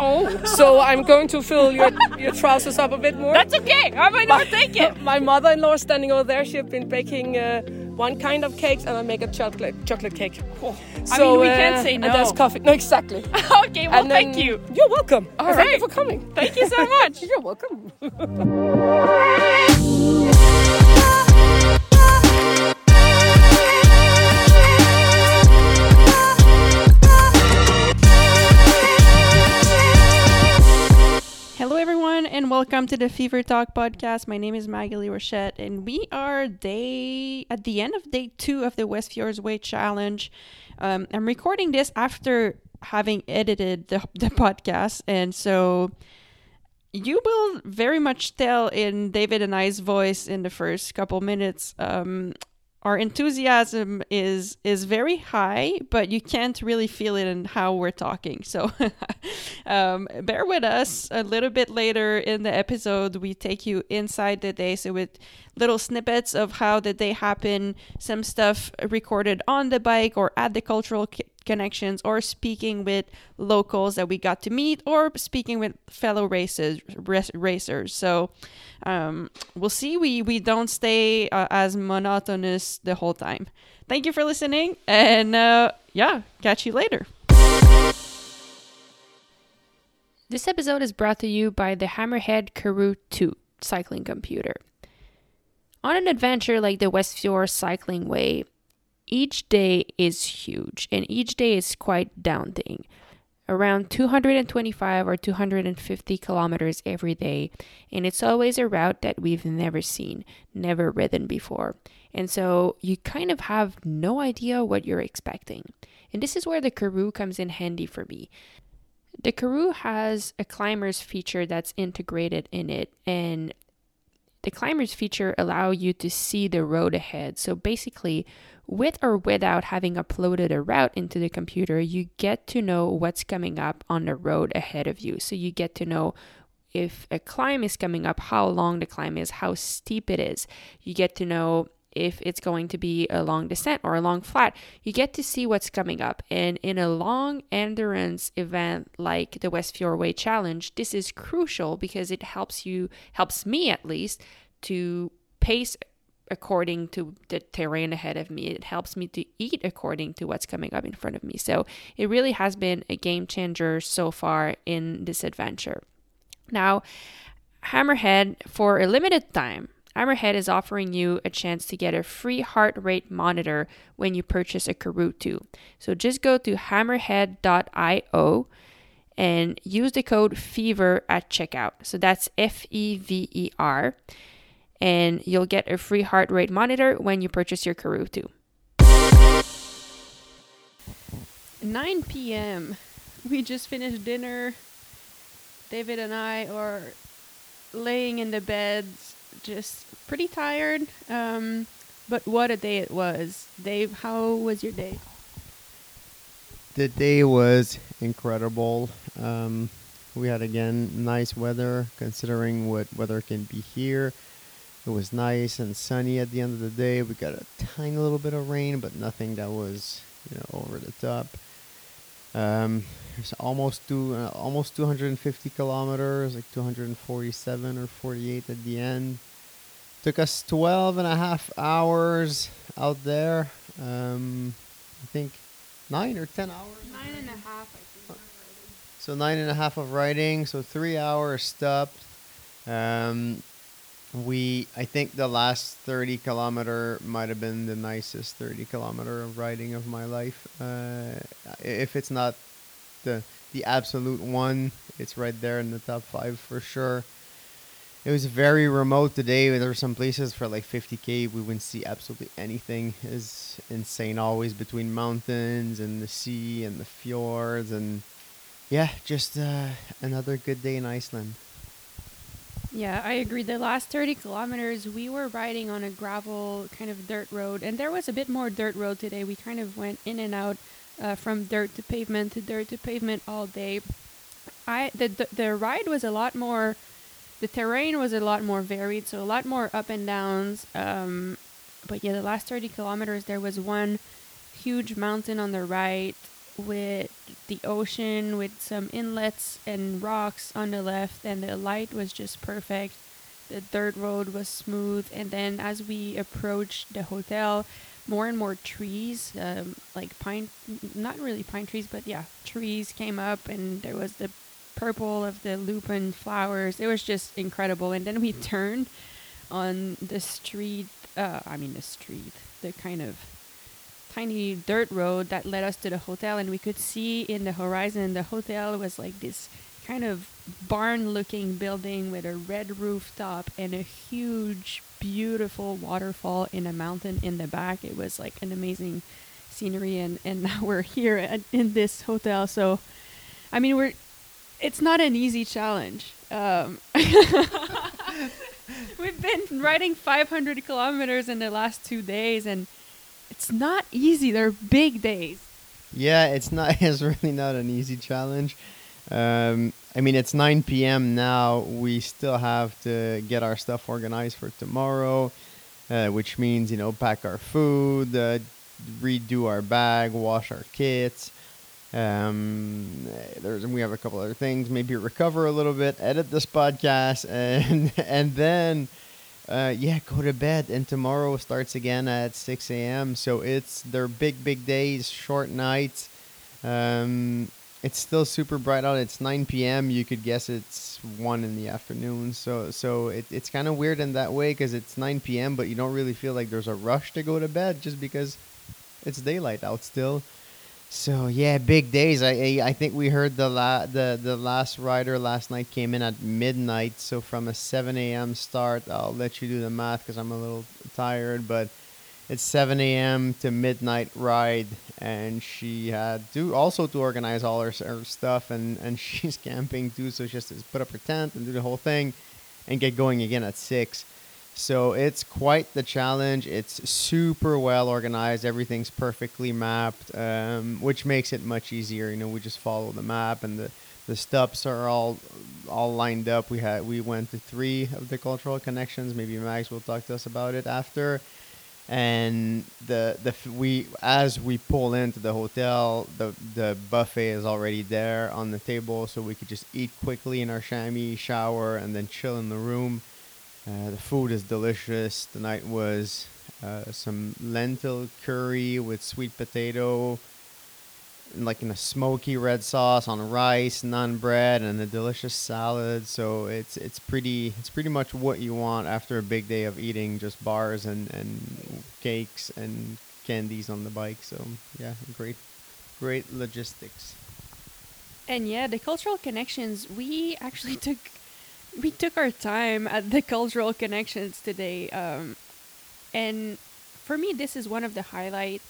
Oh, so I'm going to fill your, your trousers up a bit more. That's okay. I might not take it. My mother-in-law is standing over there. She's been baking uh, one kind of cakes, and I make a chocolate chocolate cake. Oh, I mean, we can't say And no. that's coffee. No, exactly. okay, well, then- thank you. You're welcome. All Thank you for coming. Thank you so much. You're welcome. Welcome to the Fever Talk podcast. My name is Maghalie Rochette, and we are day at the end of day two of the West Fjords Way Challenge. Um, I'm recording this after having edited the, the podcast, and so you will very much tell in David and I's voice in the first couple minutes. Um, our enthusiasm is is very high, but you can't really feel it in how we're talking. So um, bear with us. A little bit later in the episode, we take you inside the day, so with little snippets of how the day happened, some stuff recorded on the bike or at the cultural connections, or speaking with locals that we got to meet, or speaking with fellow races rac- racers. So um, we'll see. We we don't stay uh, as monotonous the whole time. Thank you for listening, and uh, yeah, catch you later. This episode is brought to you by the Hammerhead Karoo 2 cycling computer. On an adventure like the West Fjord Cycling Way, each day is huge and each day is quite daunting. Around 225 or 250 kilometers every day, and it's always a route that we've never seen, never ridden before. And so you kind of have no idea what you're expecting. And this is where the Karoo comes in handy for me. The Karoo has a climbers feature that's integrated in it, and the climbers feature allow you to see the road ahead. So basically, with or without having uploaded a route into the computer, you get to know what's coming up on the road ahead of you. So you get to know if a climb is coming up, how long the climb is, how steep it is. You get to know if it's going to be a long descent or a long flat. You get to see what's coming up. And in a long endurance event like the West Fjord Way Challenge, this is crucial because it helps you, helps me at least, to pace according to the terrain ahead of me. It helps me to eat according to what's coming up in front of me. So it really has been a game changer so far in this adventure. Now, Hammerhead, for a limited time, Hammerhead is offering you a chance to get a free heart rate monitor when you purchase a Karoo 2. So just go to hammerhead.io and use the code FEVER at checkout. So that's F E V E R. And you'll get a free heart rate monitor when you purchase your Karoo 2. 9 p.m. We just finished dinner. David and I are laying in the beds, just pretty tired. Um, but what a day it was. Dave, how was your day? The day was incredible. Um, we had again nice weather considering what weather can be here. It was nice and sunny at the end of the day. We got a tiny little bit of rain, but nothing that was you know over the top. Um, it's almost two, uh, almost 250 kilometers, like 247 or 48 at the end. Took us 12 and a half hours out there. Um, I think nine or 10 hours. Nine and a half, I think. So nine and a half of riding, so three hours stopped. Um, we, I think the last 30 kilometer might have been the nicest 30 kilometer of riding of my life. Uh, if it's not the the absolute one, it's right there in the top five for sure. It was very remote today. There were some places for like 50k we wouldn't see absolutely anything. It's insane. Always between mountains and the sea and the fjords and yeah, just uh, another good day in Iceland. Yeah, I agree. The last 30 kilometers, we were riding on a gravel kind of dirt road, and there was a bit more dirt road today. We kind of went in and out uh, from dirt to pavement to dirt to pavement all day. I the, the the ride was a lot more, the terrain was a lot more varied, so a lot more up and downs. Um, but yeah, the last 30 kilometers, there was one huge mountain on the right with the ocean with some inlets and rocks on the left, and the light was just perfect. The dirt road was smooth, and then as we approached the hotel, more and more trees, um, like pine, not really pine trees, but yeah, trees came up, and there was the purple of the lupin flowers. It was just incredible. And then we turned on the street, uh, I mean, the street, the kind of tiny dirt road that led us to the hotel, and we could see in the horizon the hotel was like this kind of barn looking building with a red rooftop and a huge, beautiful waterfall in a mountain in the back. It was like an amazing scenery, and, and now we're here at, in this hotel. So, I mean, we're it's not an easy challenge. Um, we've been riding 500 kilometers in the last two days, and it's not easy. They're big days. Yeah, it's not. It's really not an easy challenge. Um, I mean, it's 9 p.m. now. We still have to get our stuff organized for tomorrow, uh, which means you know pack our food, uh, redo our bag, wash our kits. Um, there's we have a couple other things. Maybe recover a little bit, edit this podcast, and and then uh, yeah, go to bed. And tomorrow starts again at 6 a.m. So it's they're big big days, short nights. Um, it's still super bright out. It's 9 p.m. You could guess it's one in the afternoon. So so it, it's kind of weird in that way because it's 9 p.m. But you don't really feel like there's a rush to go to bed just because it's daylight out still. So yeah, big days. I I think we heard the la- the the last rider last night came in at midnight. So from a 7 a.m. start, I'll let you do the math because I'm a little tired, but it's 7 a.m. to midnight ride, and she had to also to organize all her, her stuff, and and she's camping too, so she has to put up her tent and do the whole thing, and get going again at six. So it's quite the challenge. It's super well organized. Everything's perfectly mapped, um, which makes it much easier. You know, we just follow the map, and the the stops are all all lined up. We had we went to three of the cultural connections. Maybe Max will talk to us about it after. And the the we as we pull into the hotel, the the buffet is already there on the table, so we could just eat quickly in our chamois, shower, and then chill in the room. Uh, the food is delicious. Tonight was uh, some lentil curry with sweet potato, like in a smoky red sauce on rice, naan bread, and a delicious salad. So it's it's pretty it's pretty much what you want after a big day of eating just bars and, and cakes and candies on the bike. So yeah, great great logistics. And yeah, the cultural connections. We actually took we took our time at the cultural connections today, um, and for me, this is one of the highlight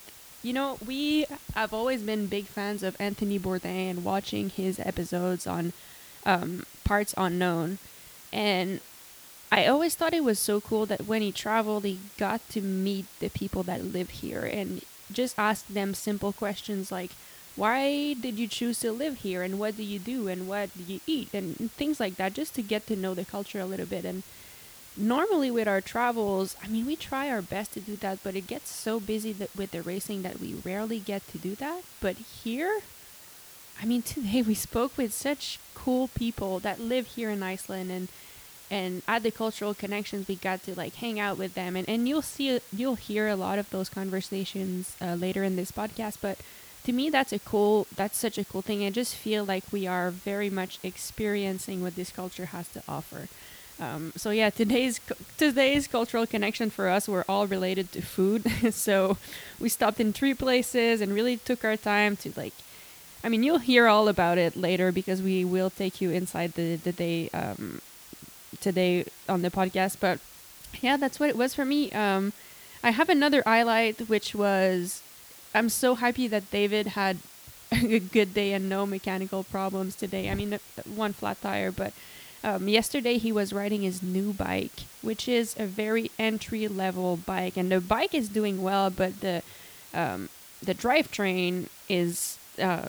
you know, we have always been big fans of Anthony Bourdain and watching his episodes on um, Parts Unknown. And I always thought it was so cool that when he traveled, he got to meet the people that live here and just ask them simple questions like, why did you choose to live here and what do you do and what do you eat and things like that just to get to know the culture a little bit and normally with our travels, I mean, we try our best to do that, but it gets so busy with the racing that we rarely get to do that. But here, I mean, today we spoke with such cool people that live here in Iceland and and at the cultural connections we got to like hang out with them and, and you'll see you'll hear a lot of those conversations uh, later in this podcast but to me that's a cool that's such a cool thing i just feel like we are very much experiencing what this culture has to offer um, so yeah, today's today's cultural connection for us were all related to food. so we stopped in three places and really took our time to like. I mean, you'll hear all about it later because we will take you inside the the day um, today on the podcast. But yeah, that's what it was for me. Um, I have another highlight, which was I'm so happy that David had a good day and no mechanical problems today. I mean, one flat tire, but um, yesterday he was riding his new bike, which is a very entry level bike, and the bike is doing well, but the um, the drivetrain is, uh,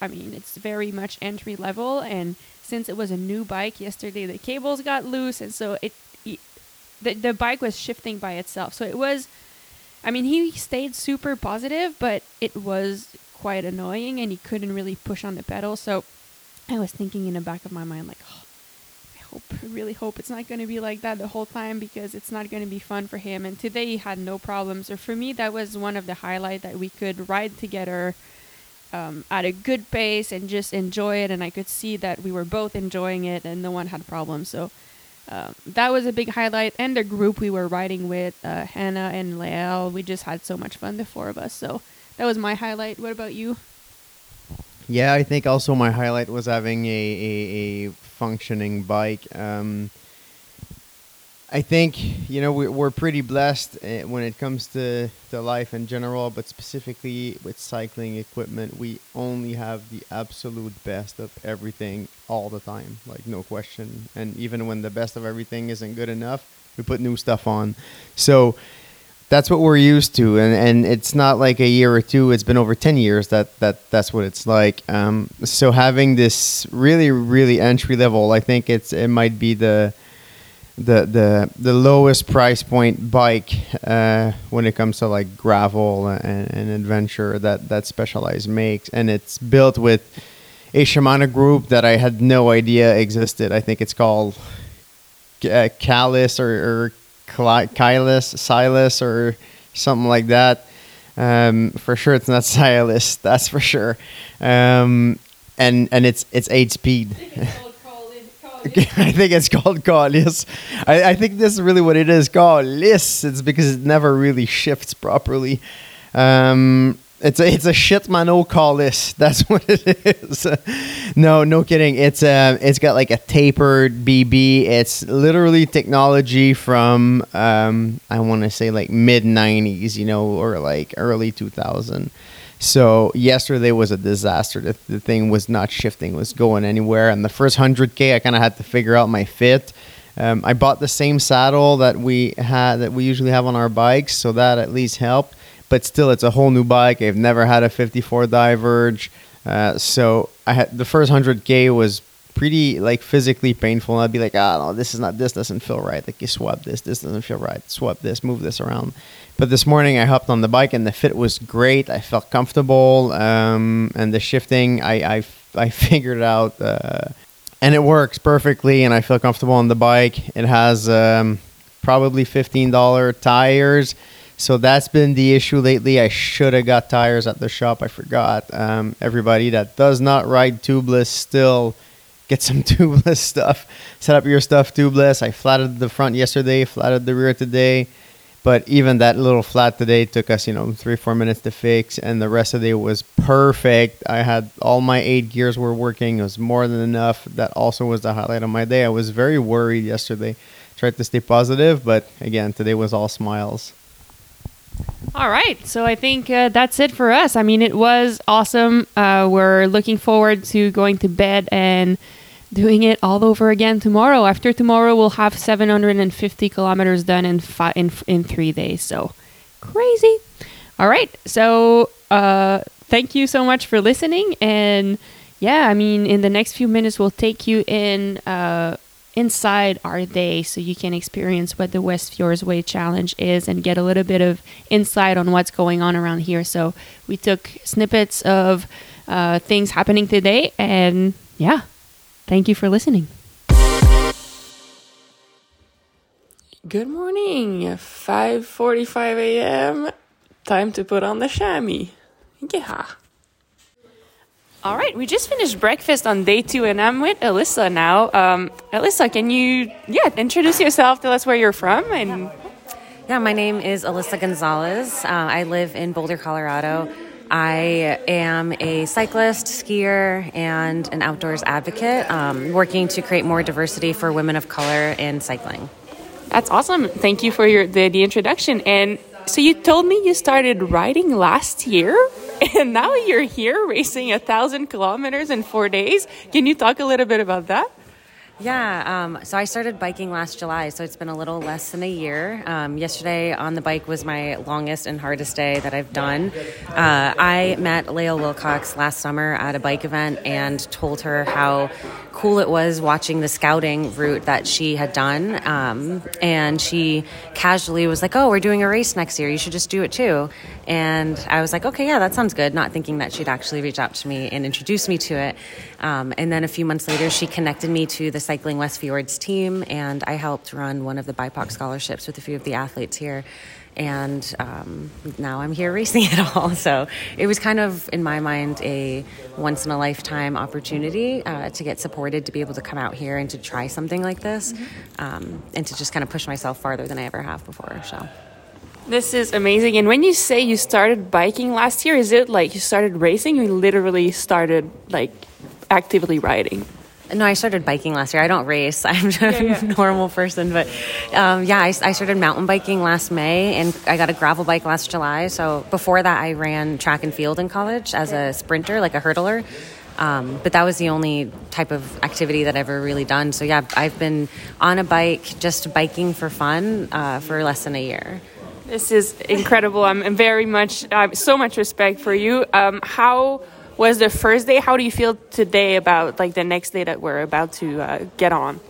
I mean, it's very much entry level, and since it was a new bike yesterday, the cables got loose, and so it, it the the bike was shifting by itself. So it was, I mean, he stayed super positive, but it was quite annoying, and he couldn't really push on the pedal. So I was thinking in the back of my mind, like, oh, I hope, really hope it's not going to be like that the whole time because it's not going to be fun for him. And today he had no problems. Or for me, that was one of the highlight that we could ride together um, at a good pace and just enjoy it. And I could see that we were both enjoying it and no one had problems. So um, that was a big highlight. And the group we were riding with, uh, Hannah and Lael, we just had so much fun, the four of us. So that was my highlight. What about you? Yeah, I think also my highlight was having a, a, a functioning bike. Um, I think you know we, we're pretty blessed uh, when it comes to, to life in general, but specifically with cycling equipment, we only have the absolute best of everything all the time, like no question. And even when the best of everything isn't good enough, we put new stuff on. So that's what we're used to, and, and it's not like a year or two. It's been over ten years that, that that's what it's like. Um, so having this really really entry level, I think it's it might be the the the the lowest price point bike uh, when it comes to like gravel and, and adventure that that Specialized makes, and it's built with a Shimano group that I had no idea existed. I think it's called uh, Calis or, or Kylis, Silas, or something like that. Um, for sure, it's not Silas. That's for sure. Um, and and it's it's eight speed. I think it's called Collis. I, I think this is really what it is called. It's because it never really shifts properly. Um, it's a it's a Shimano Collis. That's what it is. no, no kidding. It's uh, it's got like a tapered BB. It's literally technology from um, I want to say like mid '90s, you know, or like early 2000. So yesterday was a disaster. The, the thing was not shifting, was going anywhere. And the first 100K, I kind of had to figure out my fit. Um, I bought the same saddle that we had that we usually have on our bikes, so that at least helped. But still, it's a whole new bike. I've never had a 54 Diverge, uh, so I had the first 100K was pretty like physically painful. And I'd be like, ah, no, this is not. This doesn't feel right. Like you swap this. This doesn't feel right. Swap this. Move this around. But this morning I hopped on the bike and the fit was great. I felt comfortable, um, and the shifting I I, I figured it out, uh, and it works perfectly. And I feel comfortable on the bike. It has um, probably fifteen dollar tires. So that's been the issue lately. I should have got tires at the shop. I forgot. Um, everybody that does not ride tubeless still get some tubeless stuff. Set up your stuff tubeless. I flatted the front yesterday, flatted the rear today. But even that little flat today took us, you know, three, four minutes to fix, and the rest of the day was perfect. I had all my eight gears were working. It was more than enough. That also was the highlight of my day. I was very worried yesterday. Tried to stay positive, but again, today was all smiles. All right, so I think uh, that's it for us. I mean, it was awesome. Uh, we're looking forward to going to bed and doing it all over again tomorrow. After tomorrow, we'll have 750 kilometers done in fi- in in three days. So crazy! All right, so uh, thank you so much for listening, and yeah, I mean, in the next few minutes, we'll take you in. Uh, inside our day so you can experience what the West Fjords Way Challenge is and get a little bit of insight on what's going on around here. So we took snippets of uh, things happening today, and yeah, Thank you for listening. Good morning. 5:45 a.m. Time to put on the chamois. Yeah. All right, we just finished breakfast on day two, and I'm with Alyssa now. Um, Alyssa, can you, yeah, introduce yourself? Tell us where you're from, and yeah, my name is Alyssa Gonzalez. Uh, I live in Boulder, Colorado. I am a cyclist, skier, and an outdoors advocate, um, working to create more diversity for women of color in cycling. That's awesome. Thank you for your the, the introduction. And so you told me you started riding last year, and now you're here racing a thousand kilometers in four days. Can you talk a little bit about that? Yeah, um, so I started biking last July, so it's been a little less than a year. Um, yesterday on the bike was my longest and hardest day that I've done. Uh, I met Lael Wilcox last summer at a bike event and told her how cool it was watching the scouting route that she had done. Um, and she casually was like, Oh, we're doing a race next year. You should just do it too. And I was like, Okay, yeah, that sounds good. Not thinking that she'd actually reach out to me and introduce me to it. Um, and then a few months later, she connected me to the Cycling West Fjords team, and I helped run one of the BIPOC scholarships with a few of the athletes here and um, now I'm here racing it all. So it was kind of, in my mind, a once in a lifetime opportunity uh, to get supported to be able to come out here and to try something like this, mm-hmm. um, and to just kind of push myself farther than I ever have before. So. This is amazing. And when you say you started biking last year, is it like you started racing? You literally started like actively riding? No, I started biking last year. I don't race. I'm just a yeah, yeah. normal person, but um, yeah, I, I, started mountain biking last May, and I got a gravel bike last July. So before that, I ran track and field in college as a sprinter, like a hurdler. Um, but that was the only type of activity that I've ever really done. So yeah, I've been on a bike, just biking for fun, uh, for less than a year. This is incredible. I'm very much, uh, so much respect for you. Um, how was the first day. How do you feel today about like the next day that we're about to uh, get on?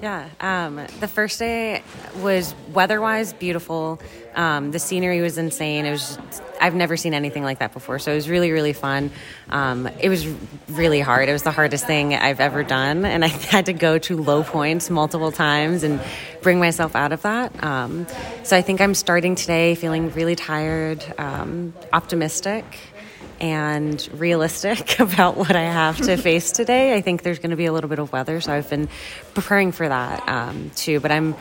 Yeah, um, the first day was weather-wise beautiful. Um, the scenery was insane. It was just, I've never seen anything like that before, so it was really really fun. Um, it was really hard. It was the hardest thing I've ever done, and I had to go to low points multiple times and bring myself out of that. Um, so I think I'm starting today feeling really tired, um, optimistic and realistic about what I have to face today. I think there's going to be a little bit of weather, so I've been preparing for that um, too. But I'm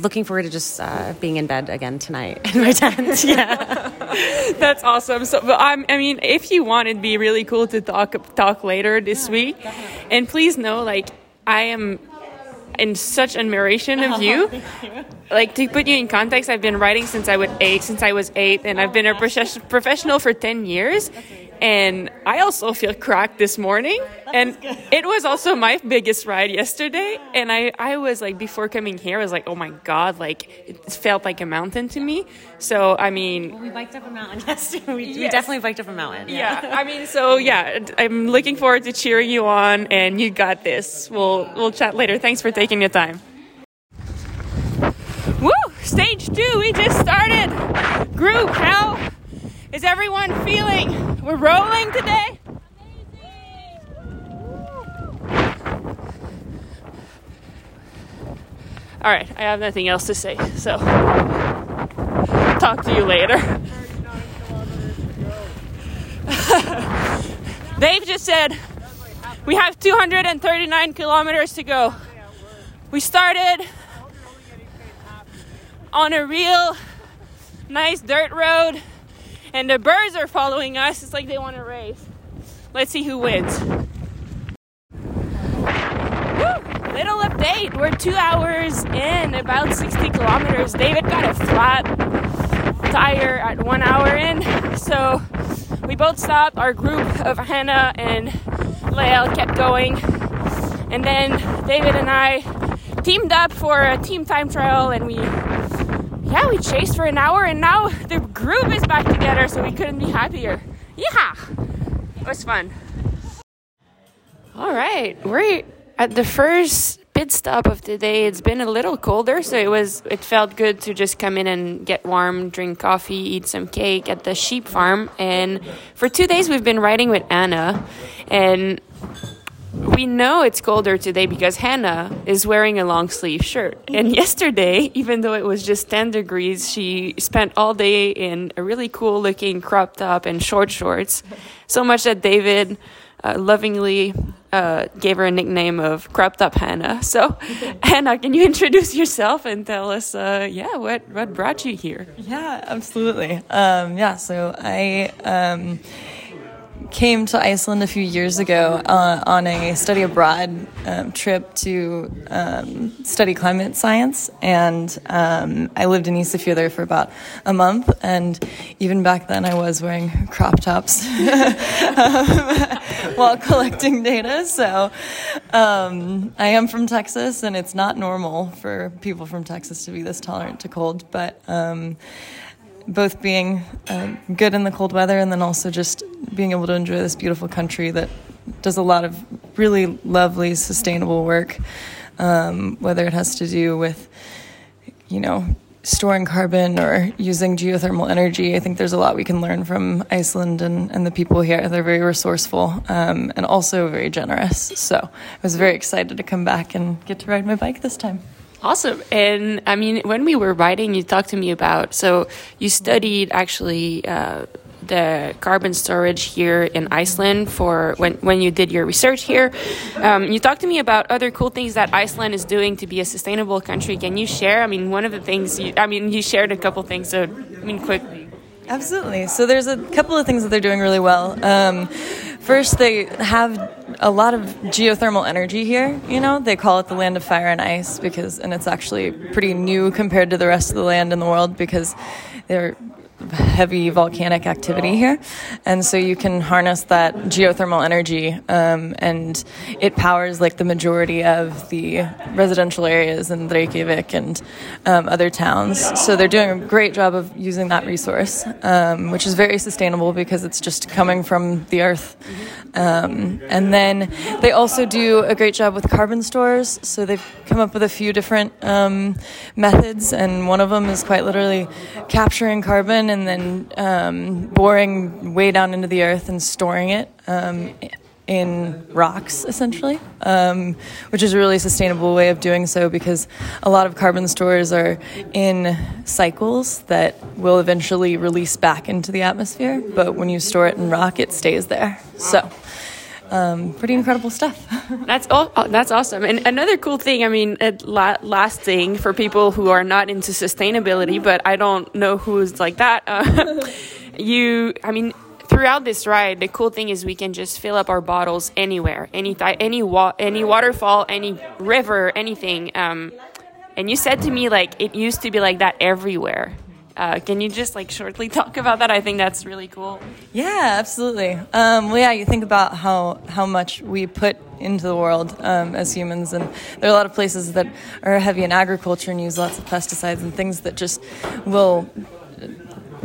looking forward to just uh, being in bed again tonight in my tent. yeah, that's awesome. So, but I'm, I mean, if you want, it'd be really cool to talk talk later this yeah, week. Definitely. And please know, like, I am in such admiration of you. you. Like to put you in context, I've been writing since I was eight. Since I was eight, and I've been a professional for ten years. And I also feel cracked this morning. and it was also my biggest ride yesterday. And I, I was like, before coming here, I was like, oh my God, like it felt like a mountain to me. So, I mean. Well, we biked up a mountain yesterday. We, yes. we definitely biked up a mountain. Yeah. yeah. I mean, so yeah, I'm looking forward to cheering you on and you got this. We'll, we'll chat later. Thanks for taking your time. Woo! Stage two, we just started. Group, how is everyone feeling? We're rolling today? All right, I have nothing else to say, so talk to you later. Dave just said we have 239 kilometers to go. We started on a real nice dirt road and the birds are following us. It's like they want to race. Let's see who wins. Woo! Little update. We're two hours in, about 60 kilometers. David got a flat tire at one hour in, so we both stopped. Our group of Hannah and Lael kept going, and then David and I teamed up for a team time trial, and we yeah, we chased for an hour and now the group is back together, so we couldn't be happier. Yeah, it was fun. All right, we're at the first pit stop of the day. It's been a little colder, so it was it felt good to just come in and get warm, drink coffee, eat some cake at the sheep farm. And for two days, we've been riding with Anna, and we know it's colder today because Hannah is wearing a long sleeve shirt. And yesterday, even though it was just 10 degrees, she spent all day in a really cool looking crop top and short shorts. So much that David uh, lovingly uh, gave her a nickname of crop top Hannah. So, Hannah, can you introduce yourself and tell us, uh, yeah, what, what brought you here? Yeah, absolutely. Um, yeah, so I. Um, came to Iceland a few years ago uh, on a study abroad um, trip to um, study climate science, and um, I lived in Isafjordur for about a month. And even back then, I was wearing crop tops while collecting data. So um, I am from Texas, and it's not normal for people from Texas to be this tolerant to cold, but um, both being uh, good in the cold weather and then also just being able to enjoy this beautiful country that does a lot of really lovely sustainable work um, whether it has to do with you know storing carbon or using geothermal energy. I think there's a lot we can learn from iceland and, and the people here. They're very resourceful um, and also very generous. So i was very excited to come back and get to ride my bike this time Awesome. And I mean, when we were writing, you talked to me about so you studied actually uh, the carbon storage here in Iceland for when, when you did your research here. Um, you talked to me about other cool things that Iceland is doing to be a sustainable country. Can you share? I mean, one of the things, you, I mean, you shared a couple things, so I mean, quickly. Absolutely. So there's a couple of things that they're doing really well. Um, first, they have a lot of geothermal energy here. You know, they call it the land of fire and ice because, and it's actually pretty new compared to the rest of the land in the world because they're heavy volcanic activity here, and so you can harness that geothermal energy, um, and it powers like the majority of the residential areas in Reykjavik and um, other towns. So they're doing a great job of using that resource, um, which is very sustainable because it's just coming from the earth. Um, and then they also do a great job with carbon stores. So they've come up with a few different um, methods, and one of them is quite literally capturing carbon and then um, boring way down into the earth and storing it um, in rocks, essentially, um, which is a really sustainable way of doing so because a lot of carbon stores are in cycles that will eventually release back into the atmosphere. But when you store it in rock, it stays there. So. Um, pretty incredible stuff. that's all. Oh, that's awesome. And another cool thing. I mean, la- last thing for people who are not into sustainability, but I don't know who's like that. Uh, you, I mean, throughout this ride, the cool thing is we can just fill up our bottles anywhere, any th- any wa- any waterfall, any river, anything. Um, and you said to me like it used to be like that everywhere. Uh, can you just like shortly talk about that? I think that's really cool. Yeah, absolutely. Um, well, yeah, you think about how how much we put into the world um, as humans, and there are a lot of places that are heavy in agriculture and use lots of pesticides and things that just will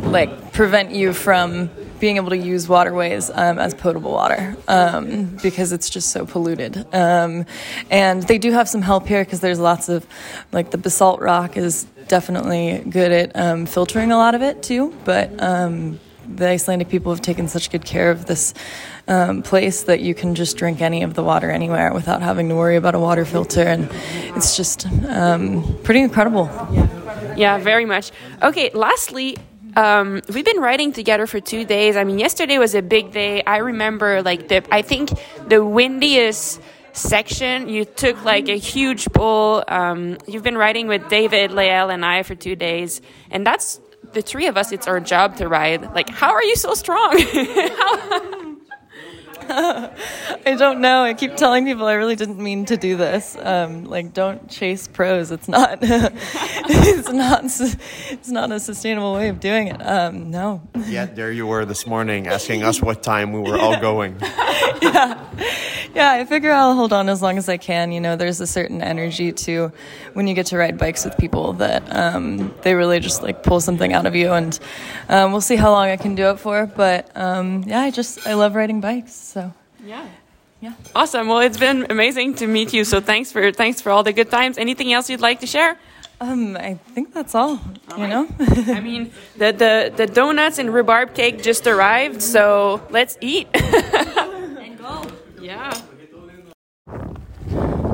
like prevent you from being able to use waterways um, as potable water um, because it's just so polluted. Um, and they do have some help here because there's lots of, like, the basalt rock is definitely good at um, filtering a lot of it too. But um, the Icelandic people have taken such good care of this um, place that you can just drink any of the water anywhere without having to worry about a water filter. And it's just pretty incredible. Yeah, very much. Okay, lastly, um, we've been writing together for two days. I mean, yesterday was a big day. I remember, like, the I think the windiest section. You took like a huge pull. Um, you've been writing with David, Lael, and I for two days, and that's the three of us. It's our job to ride. Like, how are you so strong? I don't know. I keep telling people I really didn't mean to do this. Um, like, don't chase pros. It's not. it's not. It's not a sustainable way of doing it. Um, no. Yeah, there you were this morning asking us what time we were all going. yeah, yeah. I figure I'll hold on as long as I can. You know, there's a certain energy to when you get to ride bikes with people that um, they really just like pull something out of you, and um, we'll see how long I can do it for. But um, yeah, I just I love riding bikes. Yeah. Yeah. Awesome. Well, it's been amazing to meet you. So thanks for thanks for all the good times. Anything else you'd like to share? Um, I think that's all. all you right. know. I mean, the, the the donuts and rhubarb cake just arrived, so let's eat. and go. Yeah.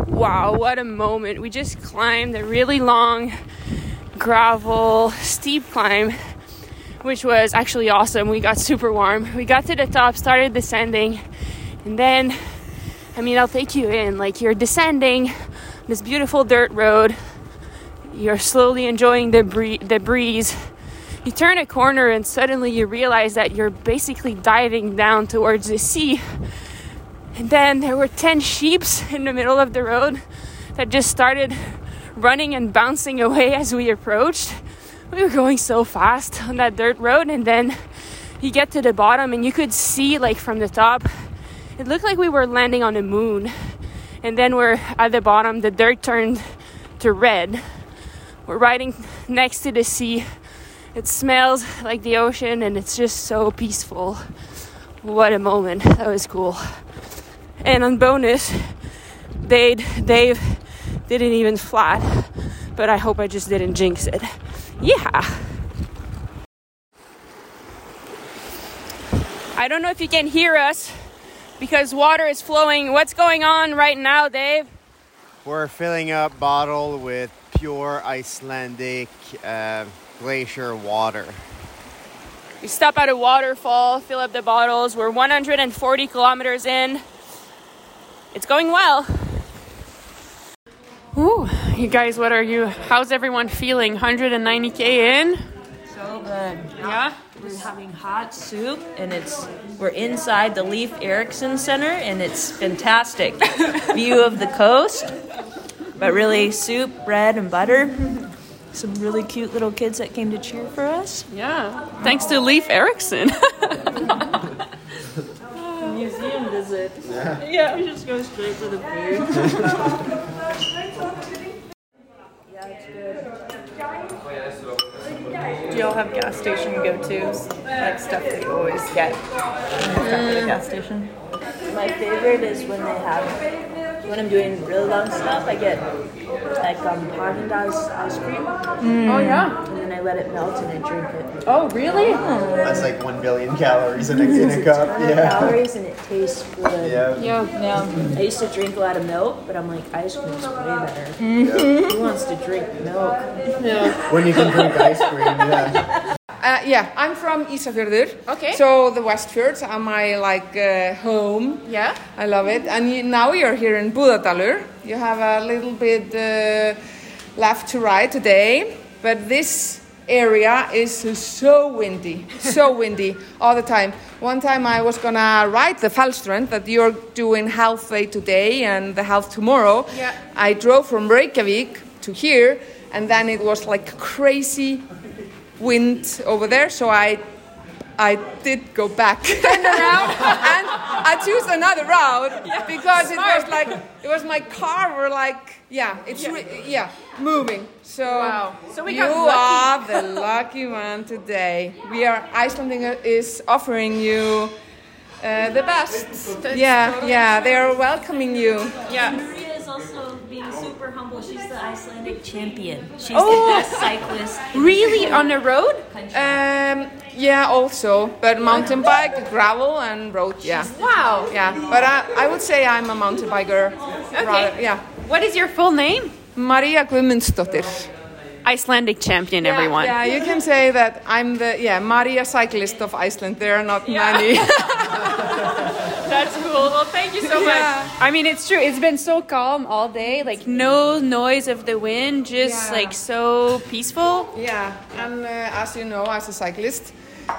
Wow, what a moment. We just climbed a really long gravel steep climb which was actually awesome. We got super warm. We got to the top, started descending, and then, I mean, I'll take you in. Like, you're descending this beautiful dirt road, you're slowly enjoying the, bree- the breeze, you turn a corner and suddenly you realize that you're basically diving down towards the sea. And then there were 10 sheeps in the middle of the road that just started running and bouncing away as we approached. We were going so fast on that dirt road, and then you get to the bottom and you could see, like from the top, it looked like we were landing on the moon. And then we're at the bottom, the dirt turned to red. We're riding next to the sea. It smells like the ocean and it's just so peaceful. What a moment. That was cool. And on bonus, Dave, Dave didn't even flat, but I hope I just didn't jinx it. Yeah. I don't know if you can hear us because water is flowing. What's going on right now, Dave? We're filling up bottle with pure Icelandic uh, glacier water. We stop at a waterfall, fill up the bottles. We're 140 kilometers in. It's going well. Ooh, you guys, what are you? How's everyone feeling? 190k in? So good. Yeah. We're having hot soup, and it's we're inside the Leif Erikson Center, and it's fantastic. View of the coast, but really soup, bread, and butter. Some really cute little kids that came to cheer for us. Yeah. Thanks to Leif Erikson. Museum visit. Yeah. yeah, we just go straight for the food. yeah, it's good. Do y'all have gas station go-tos? Like stuff that you always get at the gas station? My favorite is when they have when I'm doing really long stuff. I get like um, Haagen Dazs ice cream, Oh yeah. And then I let it melt and I drink it. Oh really? That's like one billion calories in a, in a It's cup. a ton of Yeah. calories and it tastes good. Yeah. Yeah. Yeah, I used to drink a lot of milk, but I'm like, ice cream's way better. Who wants to drink milk? When you can drink ice cream, yeah. Uh, yeah, I'm from Ísafjörður. Okay. So the Westfjords are my like uh, home. Yeah. I love it. And you, now you're here in Búðardalur. You have a little bit uh, left to ride today, but this area is so windy, so windy all the time. One time I was gonna ride the Fellsströnd that you're doing halfway today and the half tomorrow. Yeah. I drove from Reykjavik to here, and then it was like crazy wind over there, so I I did go back around and I choose another route because it was like it was my car were like yeah it's yeah, yeah moving so Wow. So we you got lucky. are the lucky one today we are Icelanding is offering you uh, the best yeah yeah they are welcoming you Yeah. Maria is also being super humble. She's the Icelandic champion. She's Oh. the best cyclist. Really? On the road? um, yeah also but mountain bike gravel and road yeah Wow. Yeah, but I, I would say I'm a mountain biker. rather- yeah. What is your full name? Maria Guðmundsdóttir. Icelandic champion, everyone. Yeah, you can say that I'm the yeah Maria cyclist of Iceland. There are not many. That's cool. Well, thank you so much. Yeah. I mean, it's true. It's been so calm all day. Like no noise of the wind, just Yeah. like so peaceful. yeah, and uh, as you know, as a cyclist,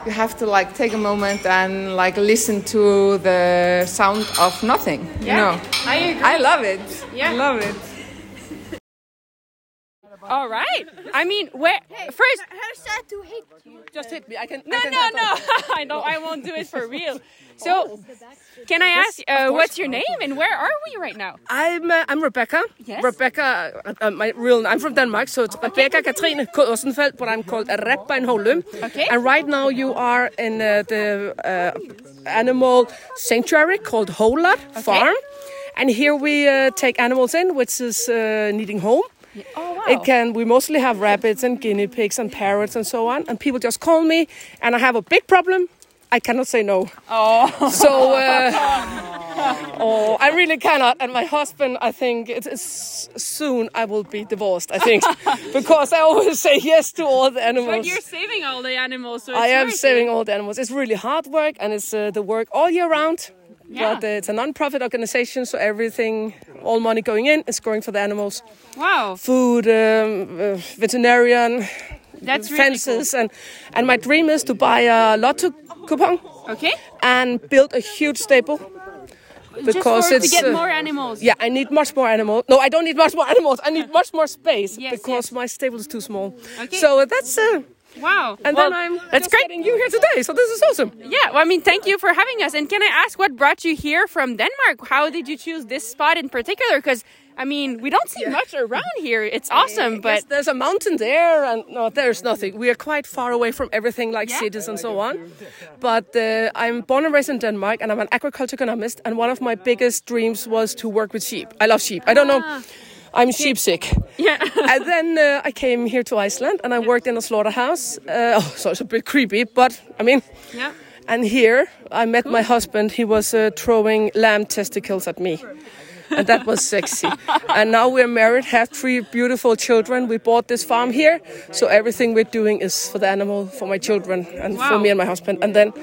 you have to like take a moment and like listen to the sound of nothing. You know, I agree. I love it. Yeah. I love it. All right. I mean, where first? Her said to hit you. Just hit me. I can. No, I can no, no. I know. I won't do it for real. So, can I ask, uh, what's your name and where are we right now? I'm uh, I'm Rebecca. Yes. Rebecca, uh, uh, my real I'm from Denmark, so it's Rebecca Katrine Rosenfeldt, but I'm called Rebba in Holum. Okay. And right now you are in uh, the uh, animal sanctuary called Holar Farm, and here we uh, take animals in, which is uh, needing home. Oh wow. It can. We mostly have rabbits and guinea pigs and parrots and so on. And people just call me, and I have a big problem. I cannot say no. Oh. So, uh, oh, I really cannot. And my husband, I think it's, soon I will be divorced. I think because I always say yes to all the animals. but you're saving all the animals, so I am saving all the animals. It's really hard work, and it's uh, the work all year round. Yeah. But uh, it's a non-profit organization, so everything, all money going in, is going for the animals Wow. food, um, uh, veterinarian, That's really fences, and and my dream is to buy a lotto coupon Okay. and build a huge stable. Because Just it's to get uh, more animals. yeah, I need much more animals. No, I don't need much more animals. I need much more space Yes, because yes. my stable is too small. Okay. So uh, that's uh, Wow. and Well, then I'm that's great. you here today. So this is awesome. Yeah, well, I mean, thank you for having us. And can I ask what brought you here from Denmark? How did you choose this spot in particular? Because, I mean, we don't see much around here. It's awesome, but there's a mountain there, and no, there's nothing. We are quite far away from everything like Yeah. cities and so on. But uh, I'm born and raised in Denmark, and I'm an agriculture economist. And one of my biggest dreams was to work with sheep. I love sheep. I don't know. I'm sheep sick. yeah. and then uh, I came here to Iceland, and I worked in a slaughterhouse. Uh, oh, so it's a bit creepy, but I mean. yeah. And here I met my husband. He was uh, throwing lamb testicles at me. And that was sexy. and now we're married, have three beautiful children. We bought this farm here. So everything we're doing is for the animal, for my children, and for me and my husband. And then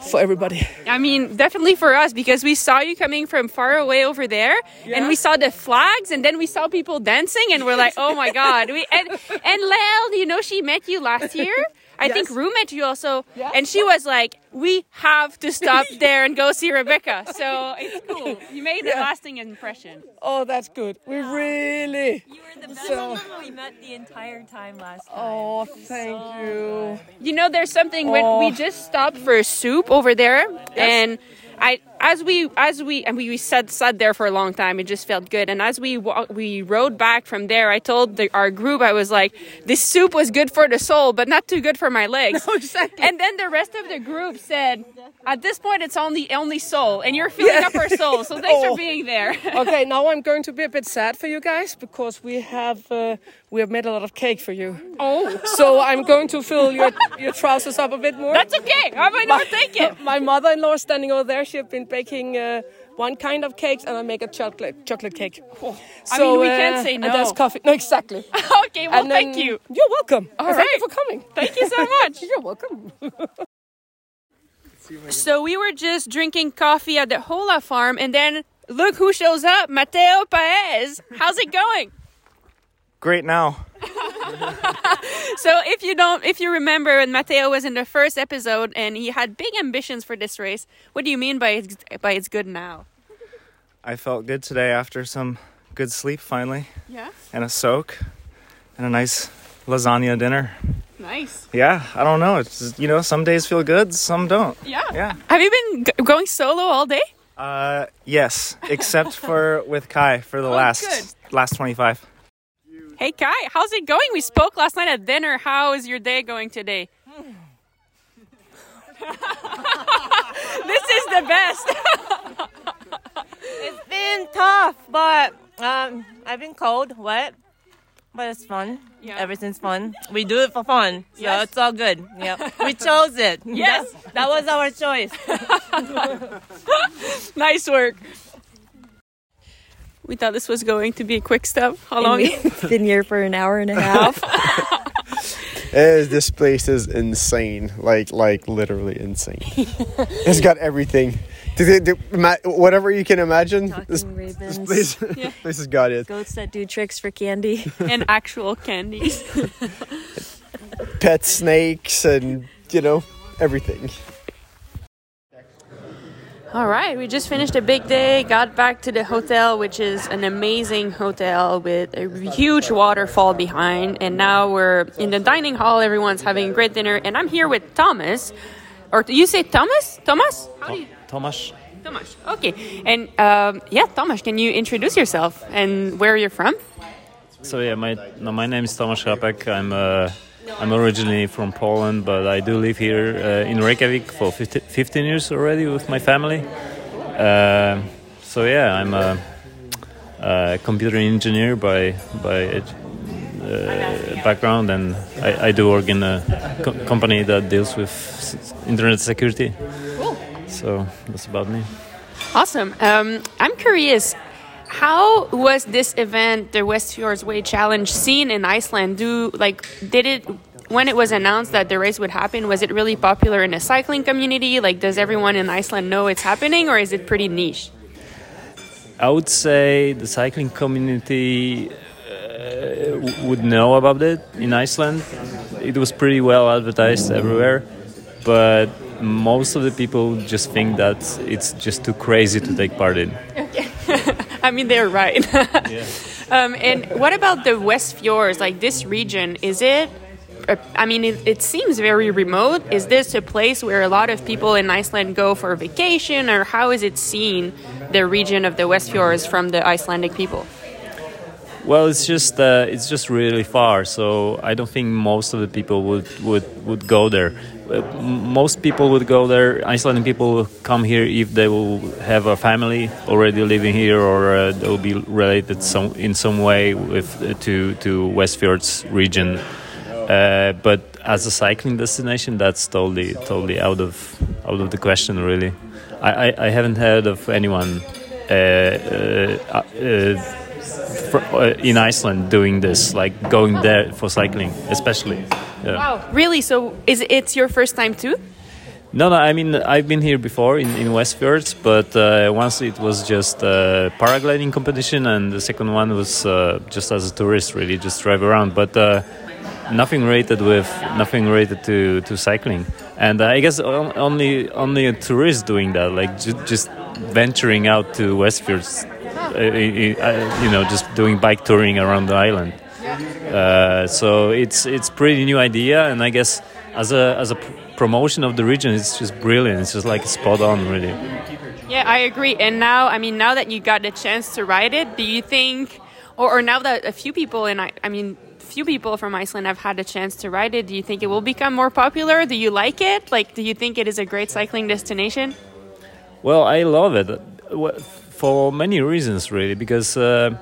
for everybody. I mean, definitely for us because we saw you coming from far away over there, and we saw the flags, and then we saw people dancing, and we're like, "Oh my god!" We and and Lel, you know, she met you last year. I think Rue met you also, and she was like, "We have to stop there and go see Rebecca." So it's cool. You made a lasting impression. Oh, that's good. We really. You were the best So- people we met the entire time last time. Oh, thank you. You know, there's something when Oh. we just stopped for a soup over there, and I as we as we and we, we sat sat there for a long time. It just felt good. And as we we rode back from there, I told the, our group I was like, this soup was good for the soul, but not too good for my legs. no, exactly. And then the rest of the group said, at this point, it's only only soul, and you're filling Yeah. up our soul. So thanks Oh. for being there. okay, now I'm going to be a bit sad for you guys because we have uh, we have made a lot of cake for you. oh, So I'm going to fill your your trousers up a bit more. that's okay. I might not take it. My mother-in-law is standing over there. She has been baking uh, one kind of cakes, and I make a chocolate chocolate cake. I mean, we can't say And that's no. coffee. No, exactly. okay, well, then- thank you. You're welcome. All And Thank you for coming. Thank you so much. You're welcome. So we were just drinking coffee at the Hola farm, and then look who shows up, Mateo Paez. How's it going? Great now. So if you don't, if you remember, when Mateo was in the first episode and he had big ambitions for this race, what do you mean by it's, by it's good now? I felt good today after some good sleep finally, Yeah, and a soak, and a nice lasagna dinner. nice. Yeah, I don't know. It's just, you know, some days feel good, some don't. Yeah. Yeah. Have you been g- going solo all day? Uh, yes, except for with Kai for the Oh, last good. last 25. Hey Kai, how's it going? We spoke last night at dinner. How is your day going today? this is the best. It's been tough, but um, I've been cold, wet, but it's fun. Yeah. Everything's fun. We do it for fun, so Yes. it's all good. Yep, we chose it. Yes. that, that was our choice. nice work. We thought this was going to be a quick stop. How long? We've been here for an hour and a half. Eh, this place is insane. Like, like literally insane. it's got everything. Do they- do- ma- Whatever you can imagine. This, Talking this ravens, place, Yeah. this has got it. goats that do tricks for candy. and actual candies. Pet snakes and you know everything. All right, we just finished a big day, got back to the hotel, which is an amazing hotel with a huge waterfall behind. And now we're in the dining hall. Everyone's having a great dinner. And I'm here with Thomas. Or do you say Thomas? Thomas? How do you? Tomasz. Thomas. Okay. And um, yeah, Thomas, can you introduce yourself and where you're from? So yeah, my no, my name is Thomas Rapek. I'm uh, I'm originally from Poland, but I do live here uh, in Reykjavik for 50, 15 years already with my family. Uh, so yeah, I'm a, a computer engineer by by uh, background, and I, I do work in a co- company that deals with internet security. So that's about me. Awesome. Um, I'm curious, how was this event, the West Fjords Way Challenge, seen in Iceland? Do like did it when it was announced that the race would happen? Was it really popular in the cycling community? Like, does everyone in Iceland know it's happening, or is it pretty niche? I would say the cycling community uh, would know about it in Iceland. it was pretty well advertised everywhere, but most of the people just think that it's just too crazy to take part in. I mean, they're right. um, and what about the West Fjords? Like this region, is it? I mean, it, it seems very remote. Is this a place where a lot of people in Iceland go for vacation, or how is it seen, the region of the West Fjords, from the Icelandic people? Well, it's just uh, it's just really far, so I don't think most of the people would would, would go there. Uh, most people would go there. Icelandic people come here if they will have a family already living here, or uh, they will be related some in some way with uh, to to Westfjords region. Uh, but as a cycling destination, that's totally totally out of out of the question. Really, I I, I haven't heard of anyone. Uh, in Iceland doing this, like going there for cycling, especially. Yeah. Wow, really? So is it's your first time too? No, no. I mean, I've been here before in in Westfjords, but uh, once it was just a paragliding competition, and the second one was uh, just as a tourist, really, just drive around. But uh, nothing related with nothing related to to cycling. And I guess only only a tourist doing that, like ju- just venturing out to Westfjords, uh, uh, you know, just doing bike touring around the island. Uh, so it's it's pretty new idea, and I guess as a as a pr- promotion of the region, it's just brilliant. It's just like spot on, really. Yeah, I agree. And now, I mean, now that you got the chance to ride it, do you think, or, or now that a few people and I, I mean, few people from Iceland have had a chance to ride it, do you think it will become more popular? Do you like it? Like, do you think it is a great cycling destination? Well, I love it uh, for many reasons, really, because uh,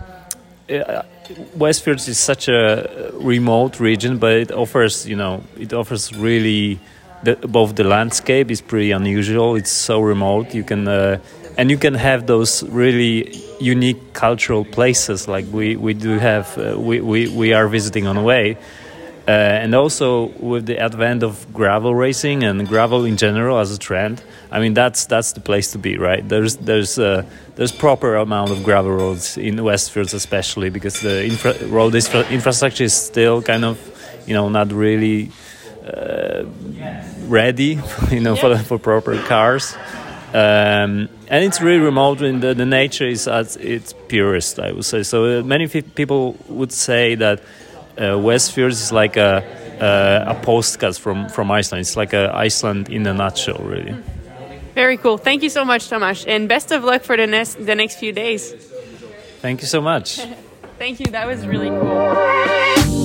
uh, Westfjords is such a remote region, but it offers, you know, it offers really the, both the landscape is pretty unusual. It's so remote. You can uh, and you can have those really unique cultural places like we we do have. Uh, we, we we are visiting on the way. Uh, and also with the advent of gravel racing and gravel in general as a trend, I mean that's that's the place to be, right? There's there's uh, there's proper amount of gravel roads in Westfjords, especially because the infra- road infra- infrastructure is still kind of, you know, not really uh, ready, you know, for for proper cars. Um, and it's really remote, and the, the nature is at its purest, I would say. So uh, many people would say that uh, Westfjords is like a uh, a postcard from from Iceland. It's like a Iceland in a nutshell, really. Very cool. Thank you so much, Tomasz, and best of luck for the next the next few days. Thank you so much. Thank you. That was really cool.